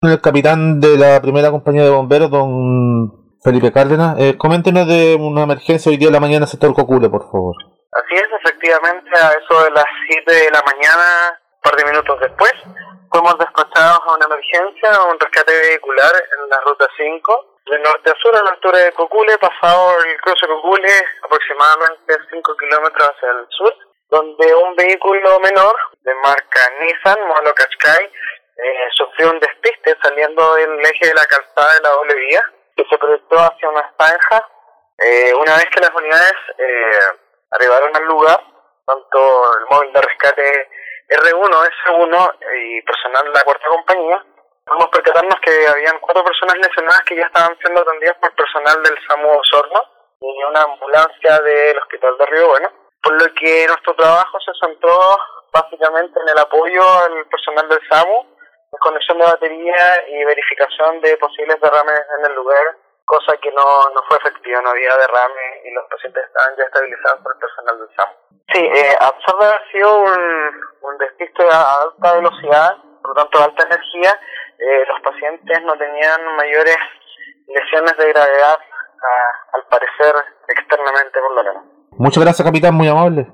El capitán de la primera compañía de bomberos, don Felipe Cárdenas, eh, coméntenos de una emergencia hoy día de la mañana sector Cocule, por favor. Así es, efectivamente, a eso de las 7 de la mañana, un par de minutos después, fuimos despachados a una emergencia, a un rescate vehicular en la ruta 5, de norte a sur, a la altura de Cocule, pasado el cruce Cocule, aproximadamente 5 kilómetros hacia el sur, donde un vehículo menor de marca Nissan, modelo Qashqai, eh, sufrió un despiste saliendo del eje de la calzada de la doble vía, que se proyectó hacia una zanja. Eh, una vez que las unidades eh, arribaron al lugar, tanto el móvil de rescate R1, S1 y personal de la cuarta compañía, pudimos percatarnos que habían cuatro personas lesionadas que ya estaban siendo atendidas por personal del SAMU Osorno y una ambulancia del Hospital de Río Bueno, por lo que nuestro trabajo se centró básicamente en el apoyo al personal del SAMU, desconexión de batería y verificación de posibles derrames en el lugar, cosa que no, no fue efectiva, no había derrame y los pacientes estaban ya estabilizados por el personal del SAMU. Sí, eh, a pesar de haber sido un, un despiste a alta velocidad, por lo tanto alta energía, eh, los pacientes no tenían mayores lesiones de gravedad, al parecer externamente por lo menos. Muchas gracias, capitán, muy amable.